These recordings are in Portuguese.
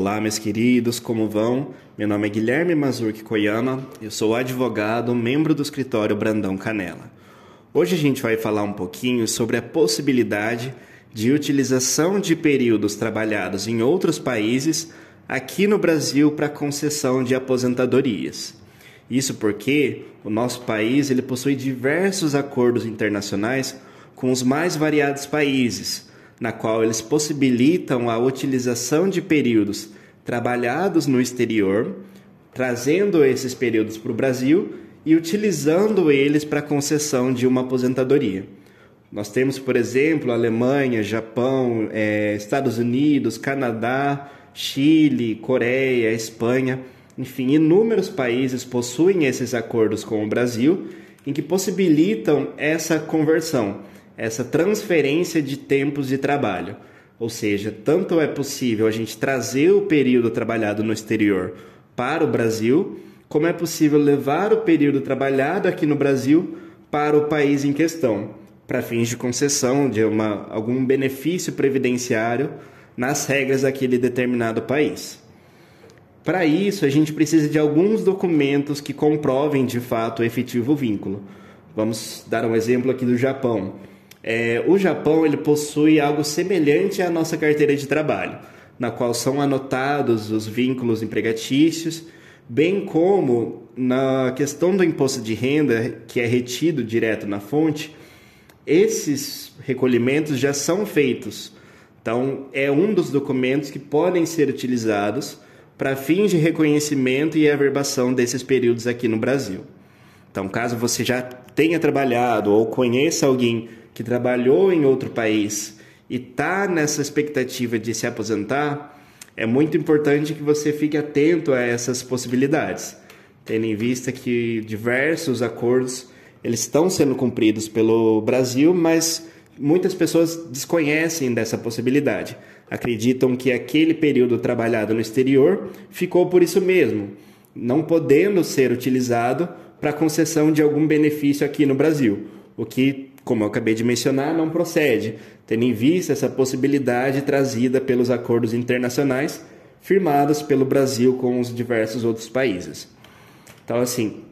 Olá, meus queridos, como vão? Meu nome é Guilherme Mazurki Koyama, eu sou advogado, membro do escritório Brandão Canela. Hoje a gente vai falar um pouquinho sobre a possibilidade de utilização de períodos trabalhados em outros países aqui no Brasil para concessão de aposentadorias. Isso porque o nosso país ele possui diversos acordos internacionais com os mais variados países na qual eles possibilitam a utilização de períodos trabalhados no exterior, trazendo esses períodos para o Brasil e utilizando eles para concessão de uma aposentadoria. Nós temos, por exemplo, Alemanha, Japão, é, Estados Unidos, Canadá, Chile, Coreia, Espanha, enfim, inúmeros países possuem esses acordos com o Brasil em que possibilitam essa conversão essa transferência de tempos de trabalho. Ou seja, tanto é possível a gente trazer o período trabalhado no exterior para o Brasil, como é possível levar o período trabalhado aqui no Brasil para o país em questão, para fins de concessão de uma, algum benefício previdenciário nas regras daquele determinado país. Para isso, a gente precisa de alguns documentos que comprovem de fato o efetivo vínculo. Vamos dar um exemplo aqui do Japão. É, o Japão ele possui algo semelhante à nossa carteira de trabalho, na qual são anotados os vínculos empregatícios, bem como na questão do imposto de renda, que é retido direto na fonte, esses recolhimentos já são feitos. Então, é um dos documentos que podem ser utilizados para fins de reconhecimento e averbação desses períodos aqui no Brasil. Então, caso você já tenha trabalhado ou conheça alguém que trabalhou em outro país e está nessa expectativa de se aposentar, é muito importante que você fique atento a essas possibilidades, tendo em vista que diversos acordos eles estão sendo cumpridos pelo Brasil, mas muitas pessoas desconhecem dessa possibilidade. Acreditam que aquele período trabalhado no exterior ficou por isso mesmo, não podendo ser utilizado para concessão de algum benefício aqui no Brasil, o que como eu acabei de mencionar, não procede, tendo em vista essa possibilidade trazida pelos acordos internacionais firmados pelo Brasil com os diversos outros países. Então, assim,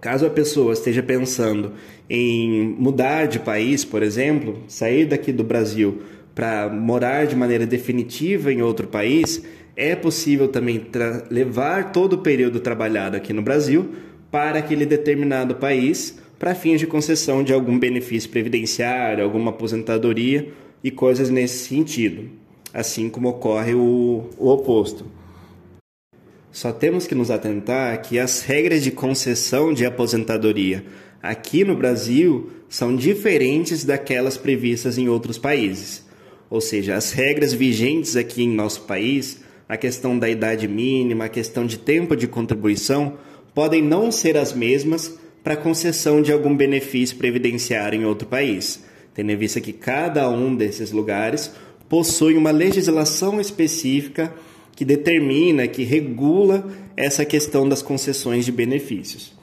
caso a pessoa esteja pensando em mudar de país, por exemplo, sair daqui do Brasil para morar de maneira definitiva em outro país, é possível também levar todo o período trabalhado aqui no Brasil para aquele determinado país para fins de concessão de algum benefício previdenciário, alguma aposentadoria e coisas nesse sentido, assim como ocorre o, o oposto. Só temos que nos atentar que as regras de concessão de aposentadoria aqui no Brasil são diferentes daquelas previstas em outros países. Ou seja, as regras vigentes aqui em nosso país, a questão da idade mínima, a questão de tempo de contribuição, podem não ser as mesmas para concessão de algum benefício previdenciário em outro país, tendo em vista que cada um desses lugares possui uma legislação específica que determina, que regula essa questão das concessões de benefícios.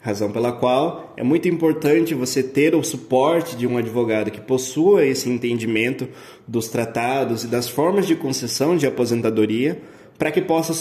Razão pela qual é muito importante você ter o suporte de um advogado que possua esse entendimento dos tratados e das formas de concessão de aposentadoria para que possa